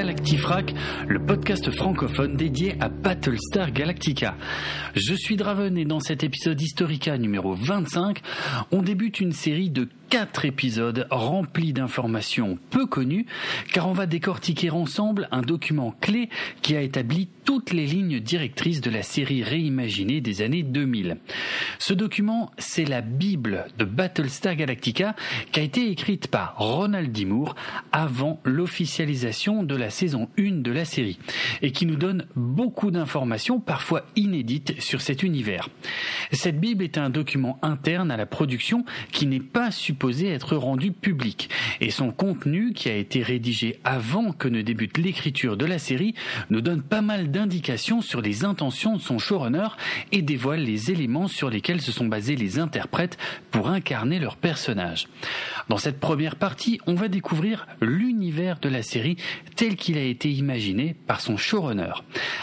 Galactifrac, le podcast francophone dédié à Battlestar Galactica. Je suis Draven et dans cet épisode Historica numéro 25, on débute une série de quatre épisodes remplis d'informations peu connues, car on va décortiquer ensemble un document clé qui a établi toutes les lignes directrices de la série réimaginée des années 2000. Ce document, c'est la Bible de Battlestar Galactica qui a été écrite par Ronald D. Moore avant l'officialisation de la saison 1 de la série et qui nous donne beaucoup d'informations parfois inédites sur cet univers. Cette Bible est un document interne à la production qui n'est pas être rendu public. Et son contenu, qui a été rédigé avant que ne débute l'écriture de la série, nous donne pas mal d'indications sur les intentions de son showrunner et dévoile les éléments sur lesquels se sont basés les interprètes pour incarner leur personnage. Dans cette première partie, on va découvrir l'univers de la série tel qu'il a été imaginé par son showrunner.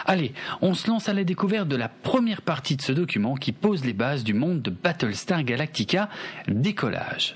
Allez, on se lance à la découverte de la première partie de ce document qui pose les bases du monde de Battlestar Galactica, décollage.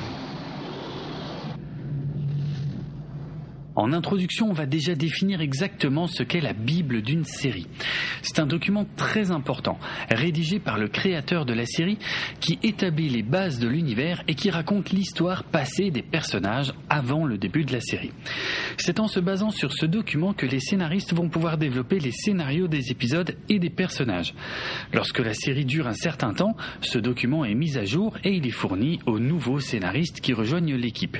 En introduction, on va déjà définir exactement ce qu'est la Bible d'une série. C'est un document très important, rédigé par le créateur de la série, qui établit les bases de l'univers et qui raconte l'histoire passée des personnages avant le début de la série. C'est en se basant sur ce document que les scénaristes vont pouvoir développer les scénarios des épisodes et des personnages. Lorsque la série dure un certain temps, ce document est mis à jour et il est fourni aux nouveaux scénaristes qui rejoignent l'équipe.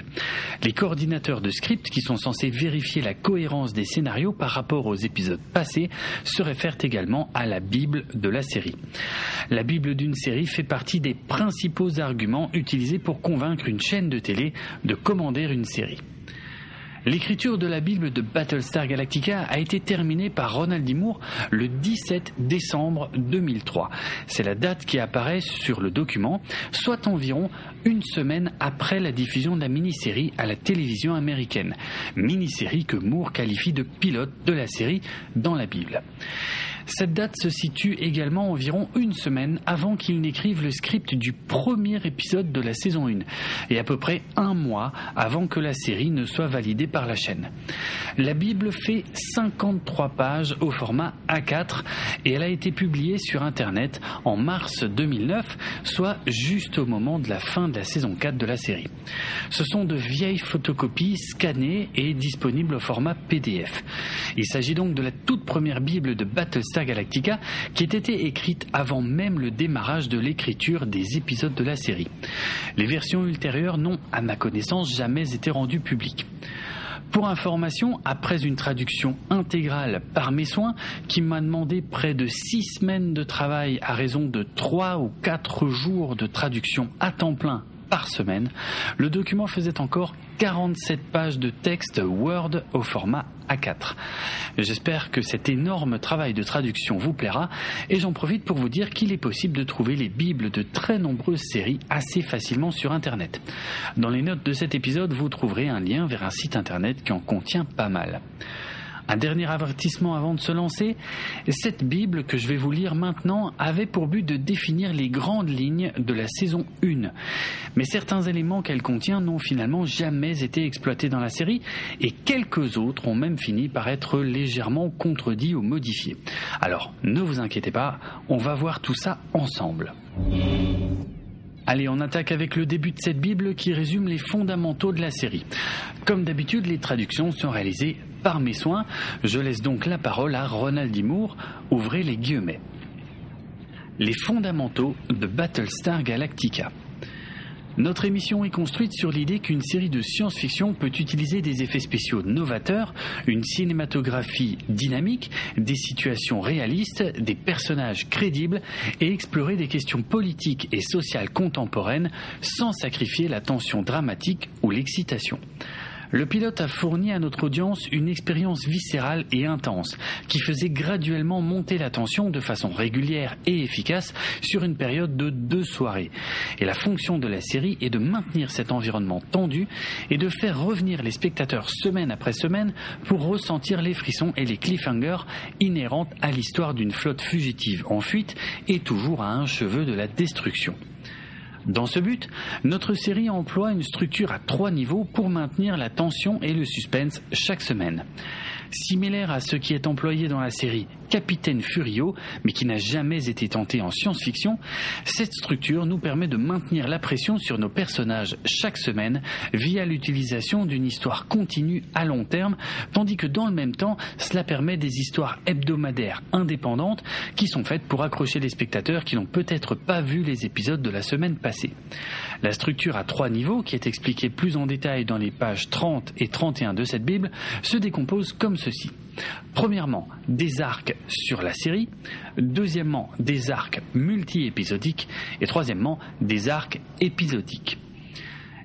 Les coordinateurs de script qui sont censés vérifier la cohérence des scénarios par rapport aux épisodes passés se réfèrent également à la Bible de la série. La Bible d'une série fait partie des principaux arguments utilisés pour convaincre une chaîne de télé de commander une série. L'écriture de la Bible de Battlestar Galactica a été terminée par Ronald D. Moore le 17 décembre 2003. C'est la date qui apparaît sur le document, soit environ une semaine après la diffusion de la mini-série à la télévision américaine. Mini-série que Moore qualifie de pilote de la série dans la Bible. Cette date se situe également environ une semaine avant qu'il n'écrive le script du premier épisode de la saison 1 et à peu près un mois avant que la série ne soit validée par la chaîne. La Bible fait 53 pages au format A4 et elle a été publiée sur Internet en mars 2009, soit juste au moment de la fin de la saison 4 de la série. Ce sont de vieilles photocopies scannées et disponibles au format PDF. Il s'agit donc de la toute première Bible de Battlestar Galactica qui ait été écrite avant même le démarrage de l'écriture des épisodes de la série. Les versions ultérieures n'ont, à ma connaissance, jamais été rendues publiques. Pour information, après une traduction intégrale par mes soins, qui m'a demandé près de six semaines de travail à raison de trois ou quatre jours de traduction à temps plein par semaine, le document faisait encore 47 pages de texte Word au format A4. J'espère que cet énorme travail de traduction vous plaira et j'en profite pour vous dire qu'il est possible de trouver les bibles de très nombreuses séries assez facilement sur Internet. Dans les notes de cet épisode, vous trouverez un lien vers un site Internet qui en contient pas mal. Un dernier avertissement avant de se lancer, cette Bible que je vais vous lire maintenant avait pour but de définir les grandes lignes de la saison 1. Mais certains éléments qu'elle contient n'ont finalement jamais été exploités dans la série et quelques autres ont même fini par être légèrement contredits ou modifiés. Alors ne vous inquiétez pas, on va voir tout ça ensemble. Allez, on attaque avec le début de cette Bible qui résume les fondamentaux de la série. Comme d'habitude, les traductions sont réalisées par mes soins. Je laisse donc la parole à Ronald D. Moore. Ouvrez les guillemets. Les fondamentaux de Battlestar Galactica. Notre émission est construite sur l'idée qu'une série de science-fiction peut utiliser des effets spéciaux novateurs, une cinématographie dynamique, des situations réalistes, des personnages crédibles et explorer des questions politiques et sociales contemporaines sans sacrifier la tension dramatique ou l'excitation le pilote a fourni à notre audience une expérience viscérale et intense qui faisait graduellement monter la tension de façon régulière et efficace sur une période de deux soirées. Et la fonction de la série est de maintenir cet environnement tendu et de faire revenir les spectateurs semaine après semaine pour ressentir les frissons et les cliffhangers inhérentes à l'histoire d'une flotte fugitive en fuite et toujours à un cheveu de la destruction. Dans ce but, notre série emploie une structure à trois niveaux pour maintenir la tension et le suspense chaque semaine. Similaire à ce qui est employé dans la série Capitaine Furio, mais qui n'a jamais été tenté en science-fiction, cette structure nous permet de maintenir la pression sur nos personnages chaque semaine via l'utilisation d'une histoire continue à long terme, tandis que dans le même temps, cela permet des histoires hebdomadaires indépendantes qui sont faites pour accrocher les spectateurs qui n'ont peut-être pas vu les épisodes de la semaine passée. La structure à trois niveaux, qui est expliquée plus en détail dans les pages 30 et 31 de cette Bible, se décompose comme ceci. Premièrement, des arcs sur la série. Deuxièmement, des arcs multi-épisodiques. Et troisièmement, des arcs épisodiques.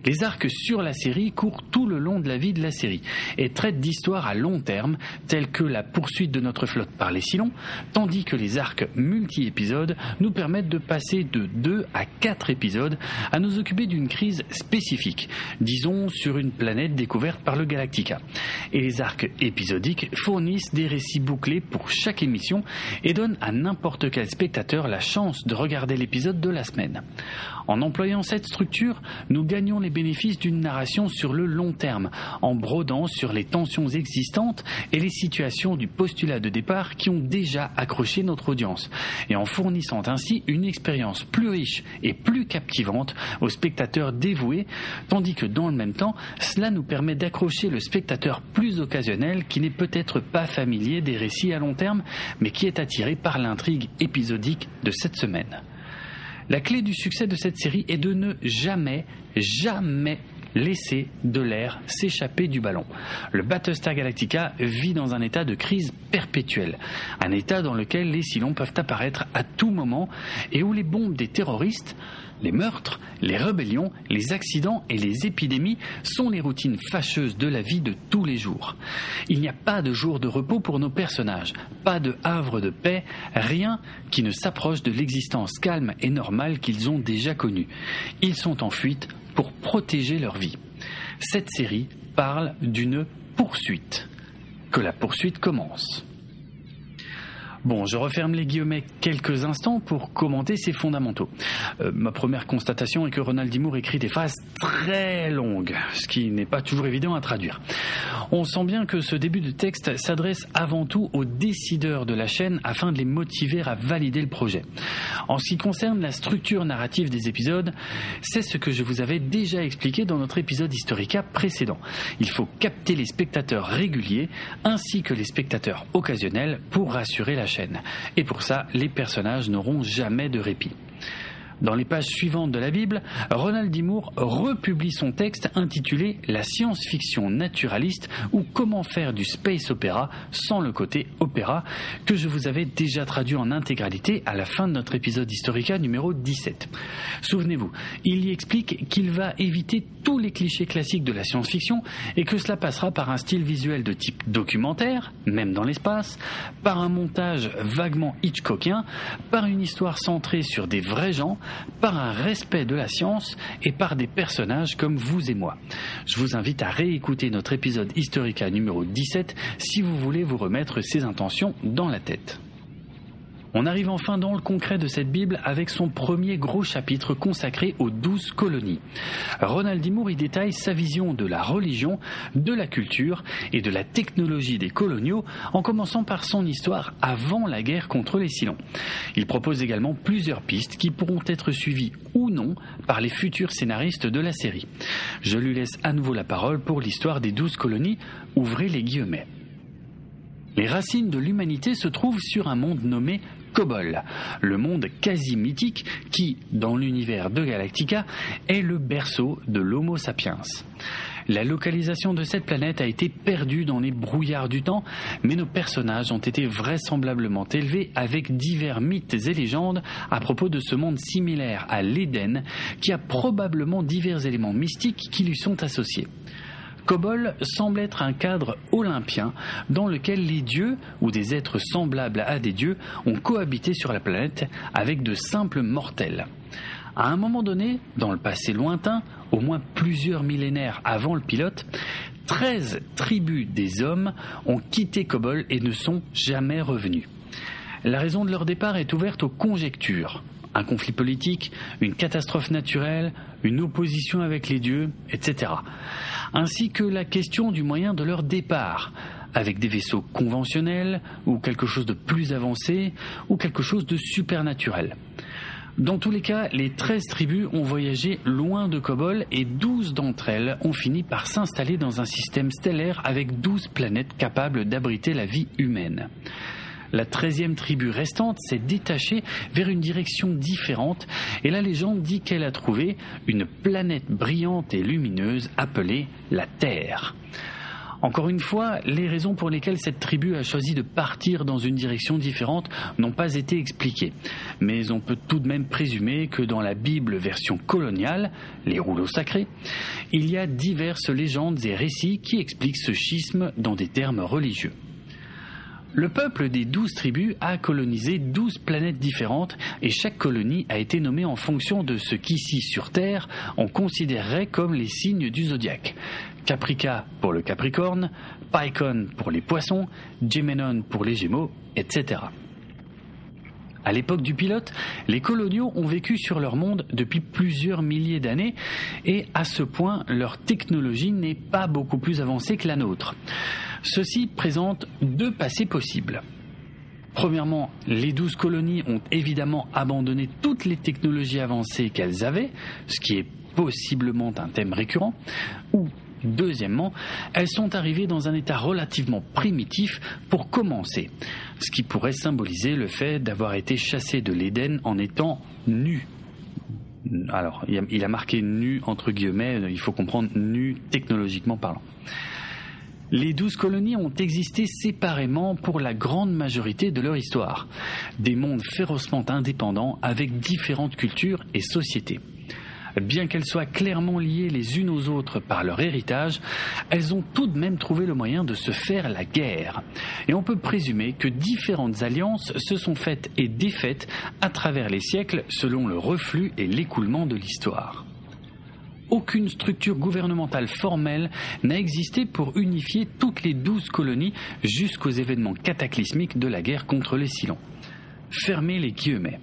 Les arcs sur la série courent tout le long de la vie de la série et traitent d'histoires à long terme, telles que la poursuite de notre flotte par les Silons, tandis que les arcs multi-épisodes nous permettent de passer de 2 à 4 épisodes à nous occuper d'une crise spécifique, disons sur une planète découverte par le Galactica. Et les arcs épisodiques fournissent des récits bouclés pour chaque émission et donnent à n'importe quel spectateur la chance de regarder l'épisode de la semaine. En employant cette structure, nous gagnons les bénéfices d'une narration sur le long terme, en brodant sur les tensions existantes et les situations du postulat de départ qui ont déjà accroché notre audience, et en fournissant ainsi une expérience plus riche et plus captivante aux spectateurs dévoués, tandis que dans le même temps, cela nous permet d'accrocher le spectateur plus occasionnel qui n'est peut-être pas familier des récits à long terme, mais qui est attiré par l'intrigue épisodique de cette semaine. La clé du succès de cette série est de ne jamais, jamais laisser de l'air s'échapper du ballon. Le Battlestar Galactica vit dans un état de crise perpétuelle, un état dans lequel les Cylons peuvent apparaître à tout moment et où les bombes des terroristes les meurtres, les rébellions, les accidents et les épidémies sont les routines fâcheuses de la vie de tous les jours. Il n'y a pas de jour de repos pour nos personnages, pas de havre de paix, rien qui ne s'approche de l'existence calme et normale qu'ils ont déjà connue. Ils sont en fuite pour protéger leur vie. Cette série parle d'une poursuite. Que la poursuite commence. Bon, je referme les guillemets quelques instants pour commenter ces fondamentaux. Euh, ma première constatation est que Ronald Dimour écrit des phrases très longues, ce qui n'est pas toujours évident à traduire. On sent bien que ce début de texte s'adresse avant tout aux décideurs de la chaîne afin de les motiver à valider le projet. En ce qui concerne la structure narrative des épisodes, c'est ce que je vous avais déjà expliqué dans notre épisode Historica précédent. Il faut capter les spectateurs réguliers ainsi que les spectateurs occasionnels pour rassurer la chaîne. Et pour ça, les personnages n'auront jamais de répit. Dans les pages suivantes de la Bible, Ronald D. Moore republie son texte intitulé La science-fiction naturaliste ou comment faire du space opéra sans le côté opéra que je vous avais déjà traduit en intégralité à la fin de notre épisode Historica numéro 17. Souvenez-vous, il y explique qu'il va éviter tous les clichés classiques de la science-fiction et que cela passera par un style visuel de type documentaire, même dans l'espace, par un montage vaguement Hitchcockien, par une histoire centrée sur des vrais gens, par un respect de la science et par des personnages comme vous et moi. Je vous invite à réécouter notre épisode Historica numéro 17 si vous voulez vous remettre ces intentions dans la tête. On arrive enfin dans le concret de cette Bible avec son premier gros chapitre consacré aux douze colonies. Ronald D. y détaille sa vision de la religion, de la culture et de la technologie des coloniaux en commençant par son histoire avant la guerre contre les Silons. Il propose également plusieurs pistes qui pourront être suivies ou non par les futurs scénaristes de la série. Je lui laisse à nouveau la parole pour l'histoire des douze colonies. Ouvrez les guillemets. Les racines de l'humanité se trouvent sur un monde nommé Kobol, le monde quasi mythique qui, dans l'univers de Galactica, est le berceau de l'Homo sapiens. La localisation de cette planète a été perdue dans les brouillards du temps, mais nos personnages ont été vraisemblablement élevés avec divers mythes et légendes à propos de ce monde similaire à l'Éden, qui a probablement divers éléments mystiques qui lui sont associés. Kobol semble être un cadre olympien dans lequel les dieux ou des êtres semblables à des dieux ont cohabité sur la planète avec de simples mortels. À un moment donné, dans le passé lointain, au moins plusieurs millénaires avant le pilote, 13 tribus des hommes ont quitté Kobol et ne sont jamais revenus. La raison de leur départ est ouverte aux conjectures. Un conflit politique, une catastrophe naturelle, une opposition avec les dieux, etc. Ainsi que la question du moyen de leur départ, avec des vaisseaux conventionnels, ou quelque chose de plus avancé, ou quelque chose de supernaturel. Dans tous les cas, les 13 tribus ont voyagé loin de Kobol et 12 d'entre elles ont fini par s'installer dans un système stellaire avec 12 planètes capables d'abriter la vie humaine. La treizième tribu restante s'est détachée vers une direction différente et la légende dit qu'elle a trouvé une planète brillante et lumineuse appelée la Terre. Encore une fois, les raisons pour lesquelles cette tribu a choisi de partir dans une direction différente n'ont pas été expliquées. Mais on peut tout de même présumer que dans la Bible version coloniale, les rouleaux sacrés, il y a diverses légendes et récits qui expliquent ce schisme dans des termes religieux. Le peuple des douze tribus a colonisé douze planètes différentes et chaque colonie a été nommée en fonction de ce qu'ici sur Terre on considérerait comme les signes du zodiaque. Caprica pour le Capricorne, Pycon pour les Poissons, Gémenon pour les Gémeaux, etc. À l'époque du pilote, les coloniaux ont vécu sur leur monde depuis plusieurs milliers d'années et à ce point leur technologie n'est pas beaucoup plus avancée que la nôtre. Ceci présente deux passés possibles. Premièrement, les douze colonies ont évidemment abandonné toutes les technologies avancées qu'elles avaient, ce qui est possiblement un thème récurrent, ou Deuxièmement, elles sont arrivées dans un état relativement primitif pour commencer, ce qui pourrait symboliser le fait d'avoir été chassées de l'Éden en étant nues. Alors, il a marqué nu entre guillemets, il faut comprendre nu technologiquement parlant. Les douze colonies ont existé séparément pour la grande majorité de leur histoire, des mondes férocement indépendants avec différentes cultures et sociétés. Bien qu'elles soient clairement liées les unes aux autres par leur héritage, elles ont tout de même trouvé le moyen de se faire la guerre. Et on peut présumer que différentes alliances se sont faites et défaites à travers les siècles selon le reflux et l'écoulement de l'histoire aucune structure gouvernementale formelle n'a existé pour unifier toutes les douze colonies jusqu'aux événements cataclysmiques de la guerre contre les Silons. Fermez les guillemets.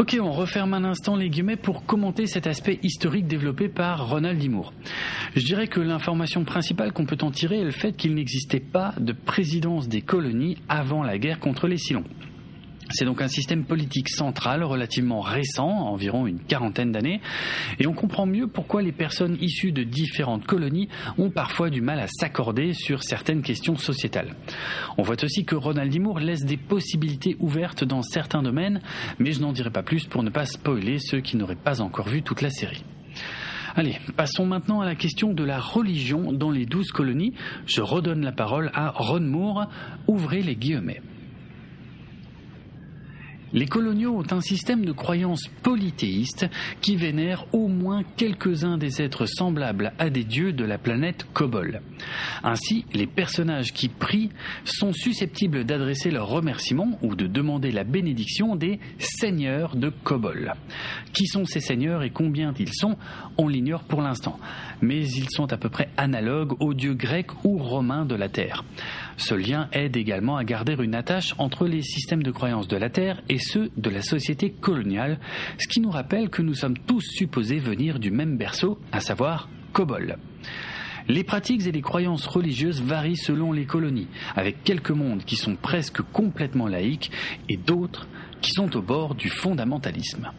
Ok, on referme un instant les guillemets pour commenter cet aspect historique développé par Ronald Dimour. Je dirais que l'information principale qu'on peut en tirer est le fait qu'il n'existait pas de présidence des colonies avant la guerre contre les Silons. C'est donc un système politique central relativement récent, environ une quarantaine d'années, et on comprend mieux pourquoi les personnes issues de différentes colonies ont parfois du mal à s'accorder sur certaines questions sociétales. On voit aussi que Ronald Dimour laisse des possibilités ouvertes dans certains domaines, mais je n'en dirai pas plus pour ne pas spoiler ceux qui n'auraient pas encore vu toute la série. Allez, passons maintenant à la question de la religion dans les douze colonies. Je redonne la parole à Ron Moore. Ouvrez les guillemets. Les coloniaux ont un système de croyance polythéiste qui vénère au moins quelques-uns des êtres semblables à des dieux de la planète Kobol. Ainsi, les personnages qui prient sont susceptibles d'adresser leurs remerciements ou de demander la bénédiction des seigneurs de Kobol. Qui sont ces seigneurs et combien ils sont, on l'ignore pour l'instant, mais ils sont à peu près analogues aux dieux grecs ou romains de la Terre. Ce lien aide également à garder une attache entre les systèmes de croyance de la Terre et ceux de la société coloniale, ce qui nous rappelle que nous sommes tous supposés venir du même berceau, à savoir Kobol. Les pratiques et les croyances religieuses varient selon les colonies, avec quelques mondes qui sont presque complètement laïques et d'autres qui sont au bord du fondamentalisme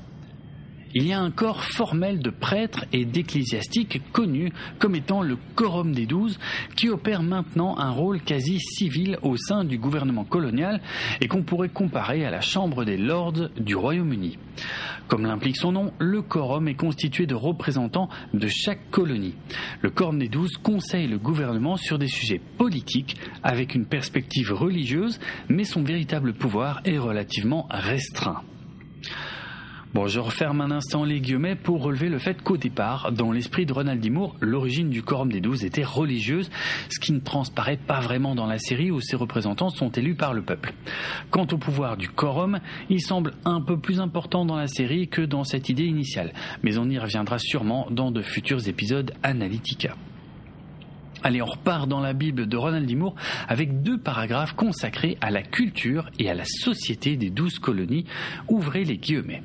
il y a un corps formel de prêtres et d'ecclésiastiques connu comme étant le Quorum des Douze, qui opère maintenant un rôle quasi civil au sein du gouvernement colonial et qu'on pourrait comparer à la Chambre des Lords du Royaume-Uni. Comme l'implique son nom, le Quorum est constitué de représentants de chaque colonie. Le Quorum des Douze conseille le gouvernement sur des sujets politiques avec une perspective religieuse, mais son véritable pouvoir est relativement restreint. Bon, je referme un instant les guillemets pour relever le fait qu'au départ, dans l'esprit de Ronald Dimour, l'origine du quorum des douze était religieuse, ce qui ne transparaît pas vraiment dans la série où ses représentants sont élus par le peuple. Quant au pouvoir du quorum, il semble un peu plus important dans la série que dans cette idée initiale, mais on y reviendra sûrement dans de futurs épisodes Analytica. Allez, on repart dans la Bible de Ronald D. Moore avec deux paragraphes consacrés à la culture et à la société des douze colonies. Ouvrez les guillemets.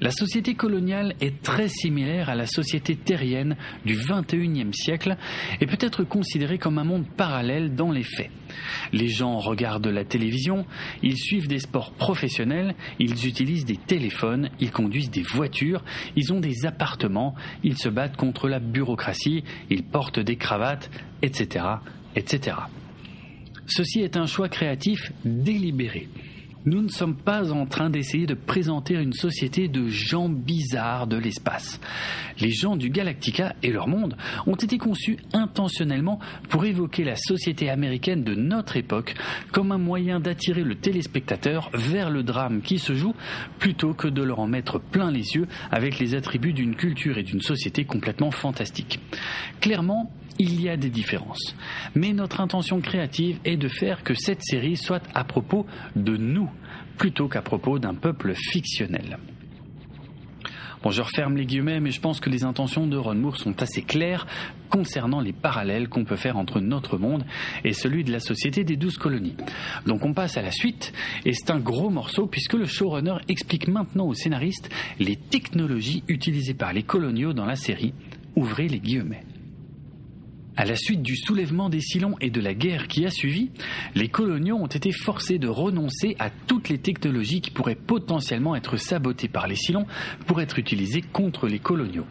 La société coloniale est très similaire à la société terrienne du XXIe siècle et peut être considérée comme un monde parallèle dans les faits. Les gens regardent la télévision, ils suivent des sports professionnels, ils utilisent des téléphones, ils conduisent des voitures, ils ont des appartements, ils se battent contre la bureaucratie, ils portent des cravates, etc., etc. Ceci est un choix créatif délibéré. Nous ne sommes pas en train d'essayer de présenter une société de gens bizarres de l'espace. Les gens du Galactica et leur monde ont été conçus intentionnellement pour évoquer la société américaine de notre époque comme un moyen d'attirer le téléspectateur vers le drame qui se joue plutôt que de leur en mettre plein les yeux avec les attributs d'une culture et d'une société complètement fantastique. Clairement, il y a des différences. Mais notre intention créative est de faire que cette série soit à propos de nous, plutôt qu'à propos d'un peuple fictionnel. Bon, je referme les guillemets, mais je pense que les intentions de Ron Moore sont assez claires concernant les parallèles qu'on peut faire entre notre monde et celui de la société des douze colonies. Donc on passe à la suite, et c'est un gros morceau puisque le showrunner explique maintenant aux scénaristes les technologies utilisées par les coloniaux dans la série. Ouvrez les guillemets. À la suite du soulèvement des Silons et de la guerre qui a suivi, les coloniaux ont été forcés de renoncer à toutes les technologies qui pourraient potentiellement être sabotées par les Silons pour être utilisées contre les coloniaux.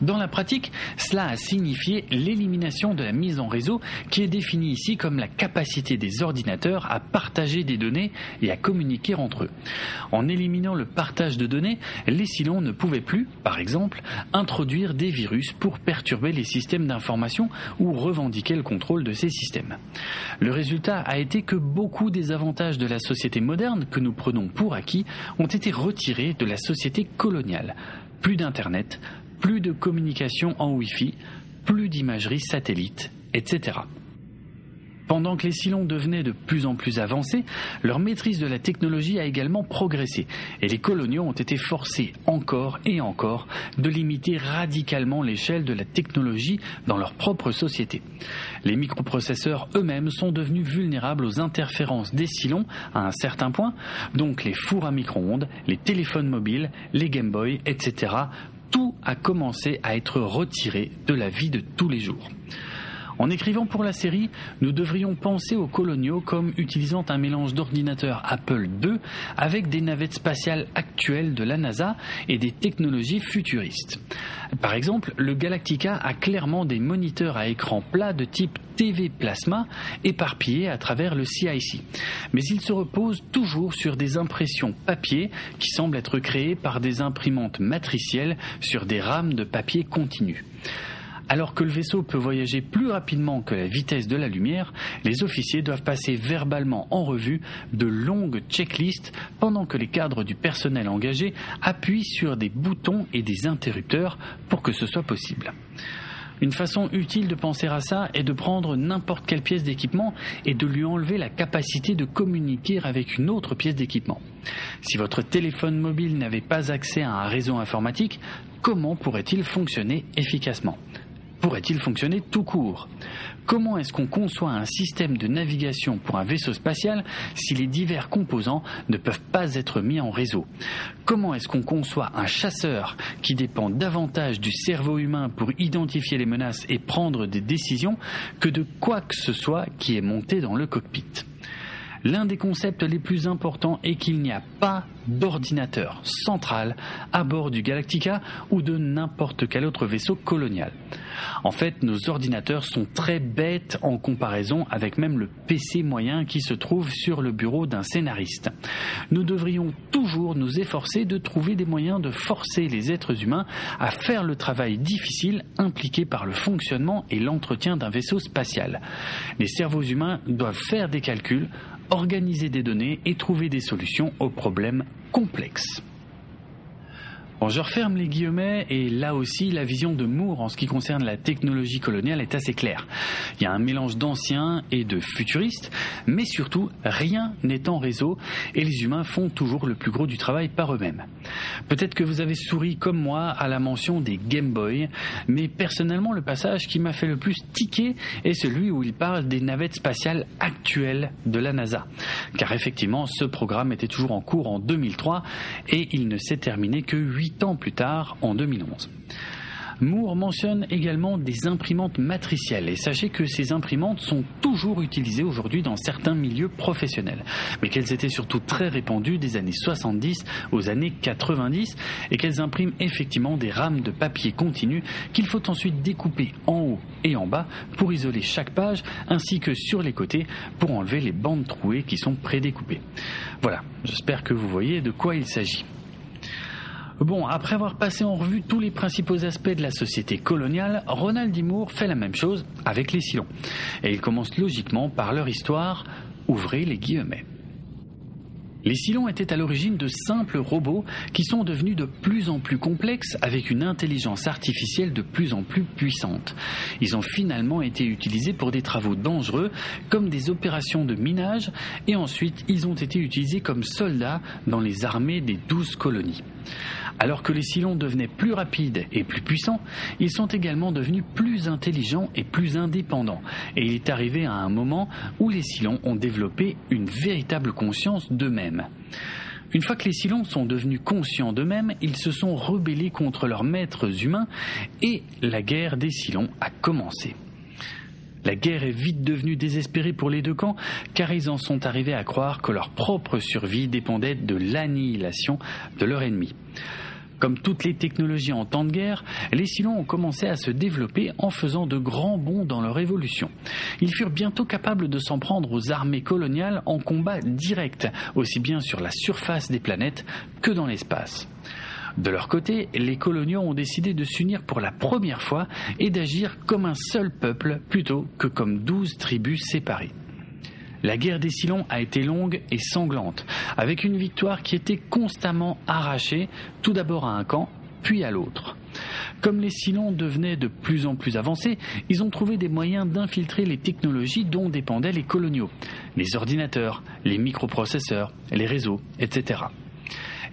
Dans la pratique, cela a signifié l'élimination de la mise en réseau qui est définie ici comme la capacité des ordinateurs à partager des données et à communiquer entre eux. En éliminant le partage de données, les Silons ne pouvaient plus, par exemple, introduire des virus pour perturber les systèmes d'information ou revendiquer le contrôle de ces systèmes. Le résultat a été que beaucoup des avantages de la société moderne que nous prenons pour acquis ont été retirés de la société coloniale. Plus d'Internet, plus de communication en Wi-Fi, plus d'imagerie satellite, etc. Pendant que les Silons devenaient de plus en plus avancés, leur maîtrise de la technologie a également progressé et les coloniaux ont été forcés encore et encore de limiter radicalement l'échelle de la technologie dans leur propre société. Les microprocesseurs eux-mêmes sont devenus vulnérables aux interférences des Silons à un certain point, donc les fours à micro-ondes, les téléphones mobiles, les Game Boy, etc. Tout a commencé à être retiré de la vie de tous les jours. En écrivant pour la série, nous devrions penser aux coloniaux comme utilisant un mélange d'ordinateurs Apple II avec des navettes spatiales actuelles de la NASA et des technologies futuristes. Par exemple, le Galactica a clairement des moniteurs à écran plat de type TV plasma éparpillés à travers le CIC. Mais il se repose toujours sur des impressions papier qui semblent être créées par des imprimantes matricielles sur des rames de papier continu. Alors que le vaisseau peut voyager plus rapidement que la vitesse de la lumière, les officiers doivent passer verbalement en revue de longues checklists pendant que les cadres du personnel engagé appuient sur des boutons et des interrupteurs pour que ce soit possible. Une façon utile de penser à ça est de prendre n'importe quelle pièce d'équipement et de lui enlever la capacité de communiquer avec une autre pièce d'équipement. Si votre téléphone mobile n'avait pas accès à un réseau informatique, comment pourrait-il fonctionner efficacement? Pourrait-il fonctionner tout court? Comment est-ce qu'on conçoit un système de navigation pour un vaisseau spatial si les divers composants ne peuvent pas être mis en réseau? Comment est-ce qu'on conçoit un chasseur qui dépend davantage du cerveau humain pour identifier les menaces et prendre des décisions que de quoi que ce soit qui est monté dans le cockpit? L'un des concepts les plus importants est qu'il n'y a pas d'ordinateur central à bord du Galactica ou de n'importe quel autre vaisseau colonial. En fait, nos ordinateurs sont très bêtes en comparaison avec même le PC moyen qui se trouve sur le bureau d'un scénariste. Nous devrions toujours nous efforcer de trouver des moyens de forcer les êtres humains à faire le travail difficile impliqué par le fonctionnement et l'entretien d'un vaisseau spatial. Les cerveaux humains doivent faire des calculs, organiser des données et trouver des solutions aux problèmes complexes. Bon, je referme les guillemets et là aussi la vision de Moore en ce qui concerne la technologie coloniale est assez claire. Il y a un mélange d'anciens et de futuristes, mais surtout rien n'est en réseau et les humains font toujours le plus gros du travail par eux-mêmes. Peut-être que vous avez souri comme moi à la mention des Game Boy, mais personnellement le passage qui m'a fait le plus tiquer est celui où il parle des navettes spatiales actuelles de la NASA. Car effectivement, ce programme était toujours en cours en 2003 et il ne s'est terminé que 8 ans plus tard, en 2011. Moore mentionne également des imprimantes matricielles et sachez que ces imprimantes sont toujours utilisées aujourd'hui dans certains milieux professionnels, mais qu'elles étaient surtout très répandues des années 70 aux années 90 et qu'elles impriment effectivement des rames de papier continu qu'il faut ensuite découper en haut et en bas pour isoler chaque page ainsi que sur les côtés pour enlever les bandes trouées qui sont prédécoupées. Voilà, j'espère que vous voyez de quoi il s'agit. Bon, après avoir passé en revue tous les principaux aspects de la société coloniale, Ronald D. Moore fait la même chose avec les Silons. Et il commence logiquement par leur histoire, ouvrez les guillemets. Les Silons étaient à l'origine de simples robots qui sont devenus de plus en plus complexes avec une intelligence artificielle de plus en plus puissante. Ils ont finalement été utilisés pour des travaux dangereux comme des opérations de minage et ensuite ils ont été utilisés comme soldats dans les armées des douze colonies. Alors que les Silons devenaient plus rapides et plus puissants, ils sont également devenus plus intelligents et plus indépendants. Et il est arrivé à un moment où les Silons ont développé une véritable conscience d'eux-mêmes. Une fois que les Silons sont devenus conscients d'eux-mêmes, ils se sont rebellés contre leurs maîtres humains et la guerre des Silons a commencé. La guerre est vite devenue désespérée pour les deux camps, car ils en sont arrivés à croire que leur propre survie dépendait de l'annihilation de leur ennemi. Comme toutes les technologies en temps de guerre, les Silons ont commencé à se développer en faisant de grands bonds dans leur évolution. Ils furent bientôt capables de s'en prendre aux armées coloniales en combat direct, aussi bien sur la surface des planètes que dans l'espace. De leur côté, les coloniaux ont décidé de s'unir pour la première fois et d'agir comme un seul peuple plutôt que comme douze tribus séparées. La guerre des Silons a été longue et sanglante, avec une victoire qui était constamment arrachée, tout d'abord à un camp, puis à l'autre. Comme les Silons devenaient de plus en plus avancés, ils ont trouvé des moyens d'infiltrer les technologies dont dépendaient les coloniaux, les ordinateurs, les microprocesseurs, les réseaux, etc.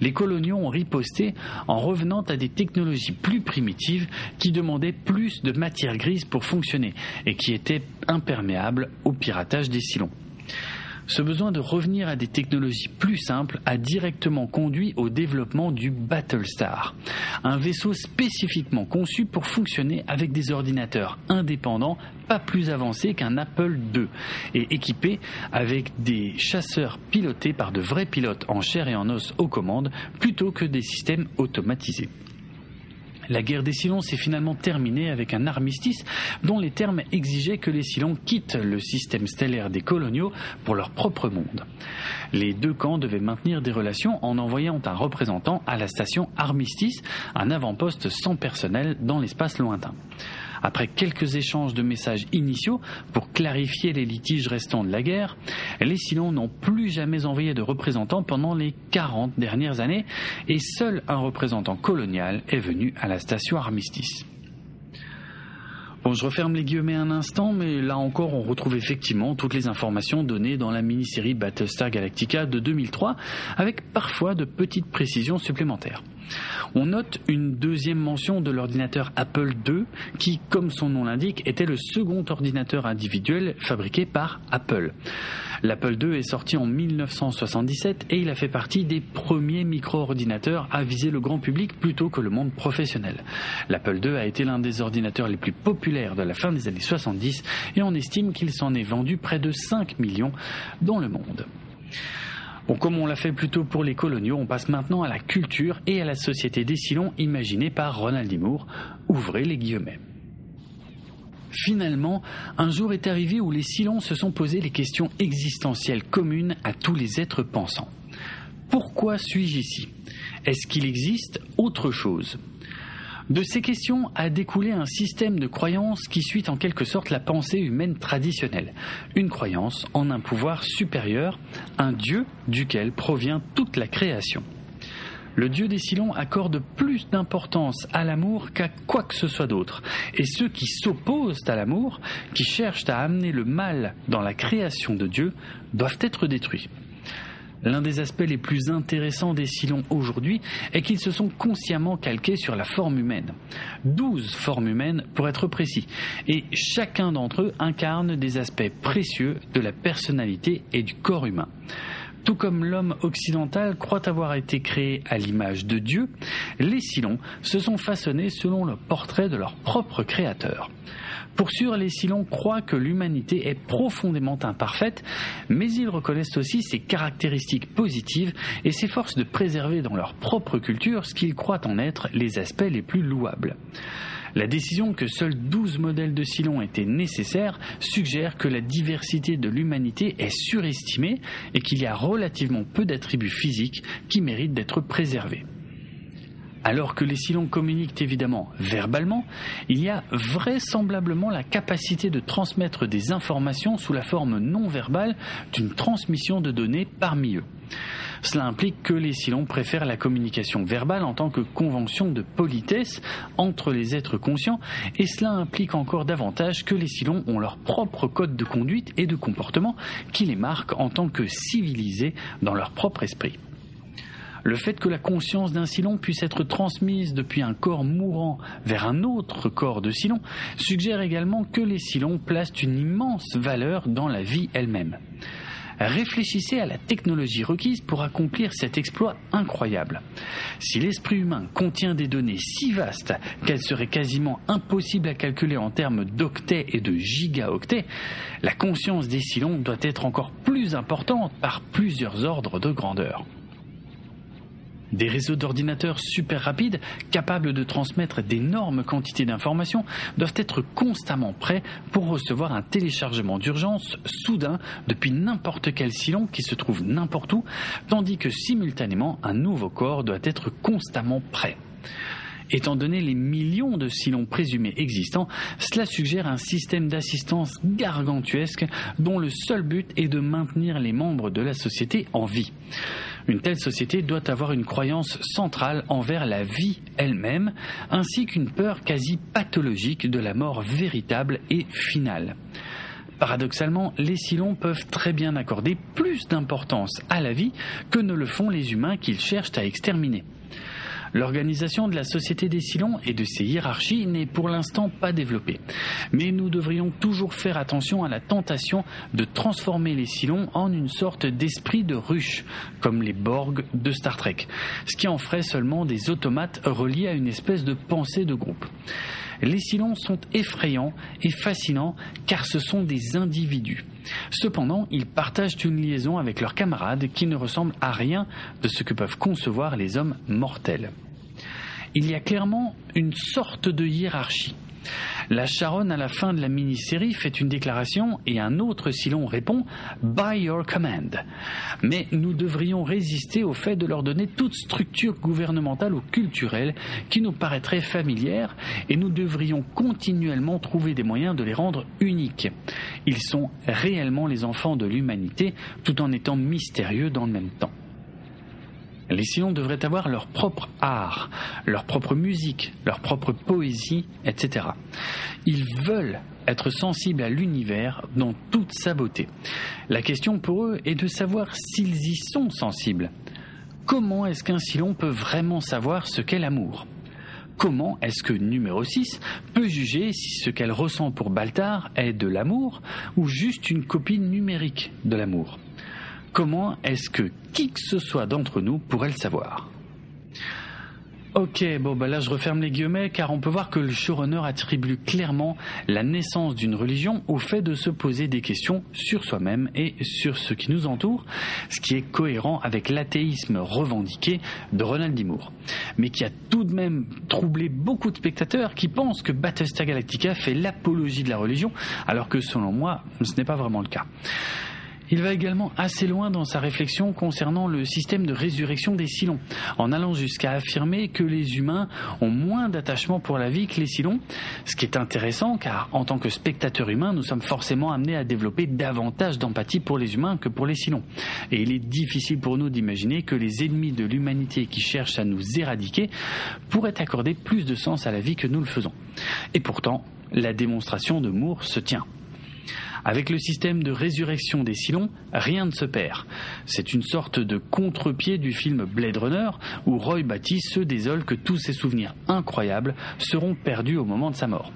Les coloniaux ont riposté en revenant à des technologies plus primitives qui demandaient plus de matière grise pour fonctionner et qui étaient imperméables au piratage des Silons. Ce besoin de revenir à des technologies plus simples a directement conduit au développement du Battlestar, un vaisseau spécifiquement conçu pour fonctionner avec des ordinateurs indépendants pas plus avancés qu'un Apple II et équipé avec des chasseurs pilotés par de vrais pilotes en chair et en os aux commandes plutôt que des systèmes automatisés. La guerre des Silons s'est finalement terminée avec un armistice dont les termes exigeaient que les Silons quittent le système stellaire des coloniaux pour leur propre monde. Les deux camps devaient maintenir des relations en envoyant un représentant à la station Armistice, un avant-poste sans personnel dans l'espace lointain. Après quelques échanges de messages initiaux pour clarifier les litiges restants de la guerre, les Silons n'ont plus jamais envoyé de représentants pendant les 40 dernières années et seul un représentant colonial est venu à la station Armistice. Bon, je referme les guillemets un instant, mais là encore, on retrouve effectivement toutes les informations données dans la mini-série Battlestar Galactica de 2003, avec parfois de petites précisions supplémentaires. On note une deuxième mention de l'ordinateur Apple II qui, comme son nom l'indique, était le second ordinateur individuel fabriqué par Apple. L'Apple II est sorti en 1977 et il a fait partie des premiers micro-ordinateurs à viser le grand public plutôt que le monde professionnel. L'Apple II a été l'un des ordinateurs les plus populaires de la fin des années 70 et on estime qu'il s'en est vendu près de 5 millions dans le monde. Comme on l'a fait plutôt pour les coloniaux, on passe maintenant à la culture et à la société des Silons imaginée par Ronald D. Moore. Ouvrez les guillemets. Finalement, un jour est arrivé où les Silons se sont posés les questions existentielles communes à tous les êtres pensants. Pourquoi suis-je ici? Est-ce qu'il existe autre chose? De ces questions a découlé un système de croyances qui suit en quelque sorte la pensée humaine traditionnelle. Une croyance en un pouvoir supérieur, un Dieu duquel provient toute la création. Le dieu des Silons accorde plus d'importance à l'amour qu'à quoi que ce soit d'autre. Et ceux qui s'opposent à l'amour, qui cherchent à amener le mal dans la création de Dieu, doivent être détruits. L'un des aspects les plus intéressants des Silons aujourd'hui est qu'ils se sont consciemment calqués sur la forme humaine. Douze formes humaines pour être précis, et chacun d'entre eux incarne des aspects précieux de la personnalité et du corps humain. Tout comme l'homme occidental croit avoir été créé à l'image de Dieu, les Silons se sont façonnés selon le portrait de leur propre créateur. Pour sûr, les Silons croient que l'humanité est profondément imparfaite, mais ils reconnaissent aussi ses caractéristiques positives et s'efforcent de préserver dans leur propre culture ce qu'ils croient en être les aspects les plus louables. La décision que seuls 12 modèles de Silon étaient nécessaires suggère que la diversité de l'humanité est surestimée et qu'il y a relativement peu d'attributs physiques qui méritent d'être préservés. Alors que les Silons communiquent évidemment verbalement, il y a vraisemblablement la capacité de transmettre des informations sous la forme non verbale d'une transmission de données parmi eux. Cela implique que les Silons préfèrent la communication verbale en tant que convention de politesse entre les êtres conscients, et cela implique encore davantage que les Silons ont leur propre code de conduite et de comportement qui les marque en tant que civilisés dans leur propre esprit. Le fait que la conscience d'un Silon puisse être transmise depuis un corps mourant vers un autre corps de Silon suggère également que les Silons placent une immense valeur dans la vie elle-même. Réfléchissez à la technologie requise pour accomplir cet exploit incroyable. Si l'esprit humain contient des données si vastes qu'elles seraient quasiment impossibles à calculer en termes d'octets et de gigaoctets, la conscience des Silons doit être encore plus importante par plusieurs ordres de grandeur. Des réseaux d'ordinateurs super rapides, capables de transmettre d'énormes quantités d'informations, doivent être constamment prêts pour recevoir un téléchargement d'urgence soudain depuis n'importe quel silon qui se trouve n'importe où, tandis que simultanément un nouveau corps doit être constamment prêt. Étant donné les millions de silons présumés existants, cela suggère un système d'assistance gargantuesque dont le seul but est de maintenir les membres de la société en vie. Une telle société doit avoir une croyance centrale envers la vie elle-même, ainsi qu'une peur quasi pathologique de la mort véritable et finale. Paradoxalement, les Silons peuvent très bien accorder plus d'importance à la vie que ne le font les humains qu'ils cherchent à exterminer. L'organisation de la société des Silons et de ses hiérarchies n'est pour l'instant pas développée. Mais nous devrions toujours faire attention à la tentation de transformer les Silons en une sorte d'esprit de ruche, comme les Borg de Star Trek, ce qui en ferait seulement des automates reliés à une espèce de pensée de groupe. Les Silons sont effrayants et fascinants car ce sont des individus. Cependant, ils partagent une liaison avec leurs camarades qui ne ressemble à rien de ce que peuvent concevoir les hommes mortels. Il y a clairement une sorte de hiérarchie. La Charonne, à la fin de la mini-série, fait une déclaration et un autre Silon répond By your command. Mais nous devrions résister au fait de leur donner toute structure gouvernementale ou culturelle qui nous paraîtrait familière et nous devrions continuellement trouver des moyens de les rendre uniques. Ils sont réellement les enfants de l'humanité tout en étant mystérieux dans le même temps. Les Silons devraient avoir leur propre art, leur propre musique, leur propre poésie, etc. Ils veulent être sensibles à l'univers dans toute sa beauté. La question pour eux est de savoir s'ils y sont sensibles. Comment est-ce qu'un Silon peut vraiment savoir ce qu'est l'amour? Comment est-ce que numéro 6 peut juger si ce qu'elle ressent pour Baltar est de l'amour ou juste une copie numérique de l'amour? Comment est-ce que qui que ce soit d'entre nous pourrait le savoir Ok, bon bah là je referme les guillemets car on peut voir que le showrunner attribue clairement la naissance d'une religion au fait de se poser des questions sur soi-même et sur ce qui nous entoure, ce qui est cohérent avec l'athéisme revendiqué de Ronald D. mais qui a tout de même troublé beaucoup de spectateurs qui pensent que Battlestar Galactica fait l'apologie de la religion, alors que selon moi ce n'est pas vraiment le cas. Il va également assez loin dans sa réflexion concernant le système de résurrection des Silons, en allant jusqu'à affirmer que les humains ont moins d'attachement pour la vie que les Silons, ce qui est intéressant car en tant que spectateurs humains, nous sommes forcément amenés à développer davantage d'empathie pour les humains que pour les Silons. Et il est difficile pour nous d'imaginer que les ennemis de l'humanité qui cherchent à nous éradiquer pourraient accorder plus de sens à la vie que nous le faisons. Et pourtant, la démonstration de Moore se tient. Avec le système de résurrection des Silons, rien ne se perd. C'est une sorte de contre-pied du film Blade Runner où Roy Batty se désole que tous ses souvenirs incroyables seront perdus au moment de sa mort.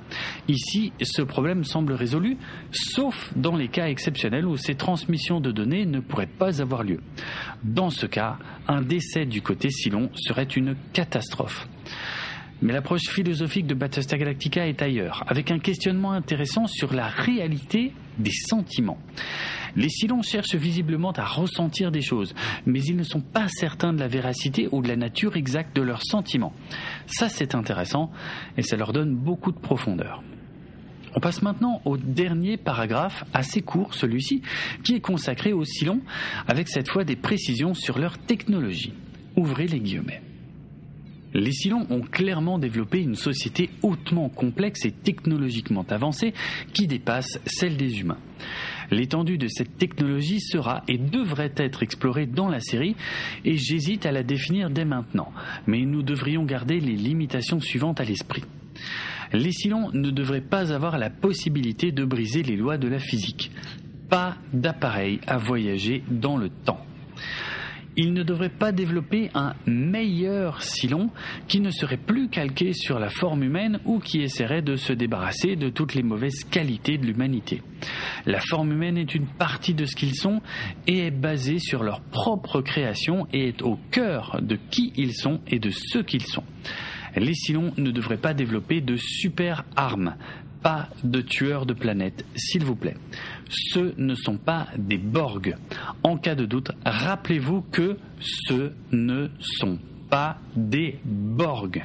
Ici, ce problème semble résolu, sauf dans les cas exceptionnels où ces transmissions de données ne pourraient pas avoir lieu. Dans ce cas, un décès du côté Silon serait une catastrophe. Mais l'approche philosophique de Battlestar Galactica est ailleurs, avec un questionnement intéressant sur la réalité des sentiments. Les Silons cherchent visiblement à ressentir des choses, mais ils ne sont pas certains de la véracité ou de la nature exacte de leurs sentiments. Ça, c'est intéressant, et ça leur donne beaucoup de profondeur. On passe maintenant au dernier paragraphe, assez court celui-ci, qui est consacré aux Silons, avec cette fois des précisions sur leur technologie. Ouvrez les guillemets. Les Silons ont clairement développé une société hautement complexe et technologiquement avancée qui dépasse celle des humains. L'étendue de cette technologie sera et devrait être explorée dans la série et j'hésite à la définir dès maintenant, mais nous devrions garder les limitations suivantes à l'esprit. Les Silons ne devraient pas avoir la possibilité de briser les lois de la physique. Pas d'appareil à voyager dans le temps il ne devrait pas développer un meilleur Silon qui ne serait plus calqué sur la forme humaine ou qui essaierait de se débarrasser de toutes les mauvaises qualités de l'humanité. La forme humaine est une partie de ce qu'ils sont et est basée sur leur propre création et est au cœur de qui ils sont et de ce qu'ils sont. Les Silons ne devraient pas développer de super armes, pas de tueurs de planètes, s'il vous plaît. Ce ne sont pas des Borg. En cas de doute, rappelez-vous que ce ne sont pas des Borg.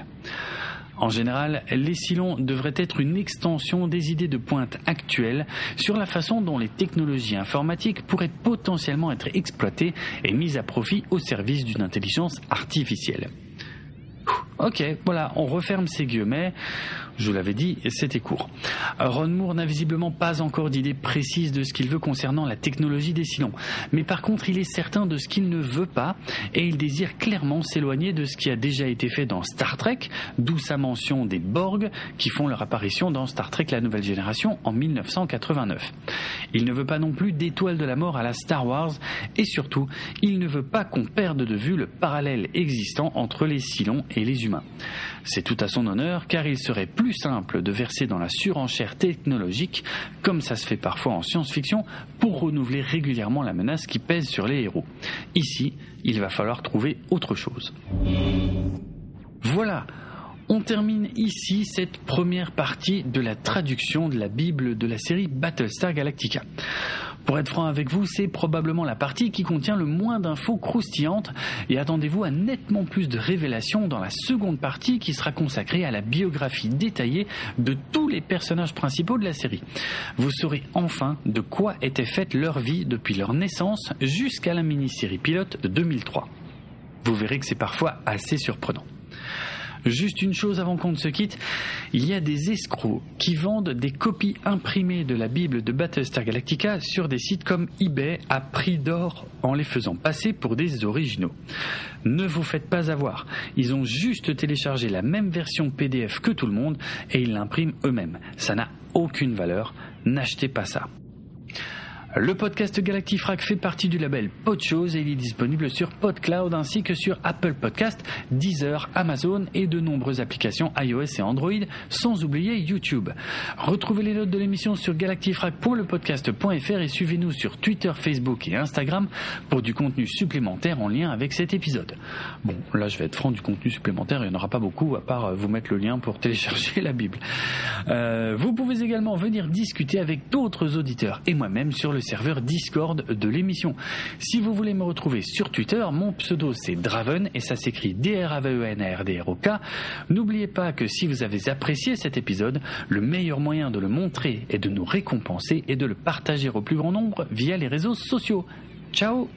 En général, les Silons devraient être une extension des idées de pointe actuelles sur la façon dont les technologies informatiques pourraient potentiellement être exploitées et mises à profit au service d'une intelligence artificielle. Ok, voilà, on referme ces guillemets. Je l'avais dit, c'était court. Ron Moore n'a visiblement pas encore d'idée précise de ce qu'il veut concernant la technologie des Silons. Mais par contre, il est certain de ce qu'il ne veut pas et il désire clairement s'éloigner de ce qui a déjà été fait dans Star Trek, d'où sa mention des Borg qui font leur apparition dans Star Trek La Nouvelle Génération en 1989. Il ne veut pas non plus d'étoiles de la mort à la Star Wars et surtout, il ne veut pas qu'on perde de vue le parallèle existant entre les Silons et les humains. C'est tout à son honneur car il serait plus simple de verser dans la surenchère technologique, comme ça se fait parfois en science-fiction, pour renouveler régulièrement la menace qui pèse sur les héros. Ici, il va falloir trouver autre chose. Voilà, on termine ici cette première partie de la traduction de la Bible de la série Battlestar Galactica. Pour être franc avec vous, c'est probablement la partie qui contient le moins d'infos croustillantes et attendez-vous à nettement plus de révélations dans la seconde partie qui sera consacrée à la biographie détaillée de tous les personnages principaux de la série. Vous saurez enfin de quoi était faite leur vie depuis leur naissance jusqu'à la mini-série pilote de 2003. Vous verrez que c'est parfois assez surprenant. Juste une chose avant qu'on ne se quitte, il y a des escrocs qui vendent des copies imprimées de la Bible de Battlestar Galactica sur des sites comme eBay à prix d'or en les faisant passer pour des originaux. Ne vous faites pas avoir, ils ont juste téléchargé la même version PDF que tout le monde et ils l'impriment eux-mêmes. Ça n'a aucune valeur, n'achetez pas ça. Le podcast Galactifrac fait partie du label Podchose et il est disponible sur PodCloud ainsi que sur Apple Podcast, Deezer, Amazon et de nombreuses applications iOS et Android, sans oublier YouTube. Retrouvez les notes de l'émission sur galactifrac.lepodcast.fr et suivez-nous sur Twitter, Facebook et Instagram pour du contenu supplémentaire en lien avec cet épisode. Bon, là je vais être franc, du contenu supplémentaire, il n'y en aura pas beaucoup à part euh, vous mettre le lien pour télécharger la Bible. Euh, vous pouvez également venir discuter avec d'autres auditeurs et moi-même sur le serveur Discord de l'émission. Si vous voulez me retrouver sur Twitter, mon pseudo c'est Draven et ça s'écrit D-R-A-V-E-N-R-D-R-O-K. N'oubliez pas que si vous avez apprécié cet épisode, le meilleur moyen de le montrer et de nous récompenser est de le partager au plus grand nombre via les réseaux sociaux. Ciao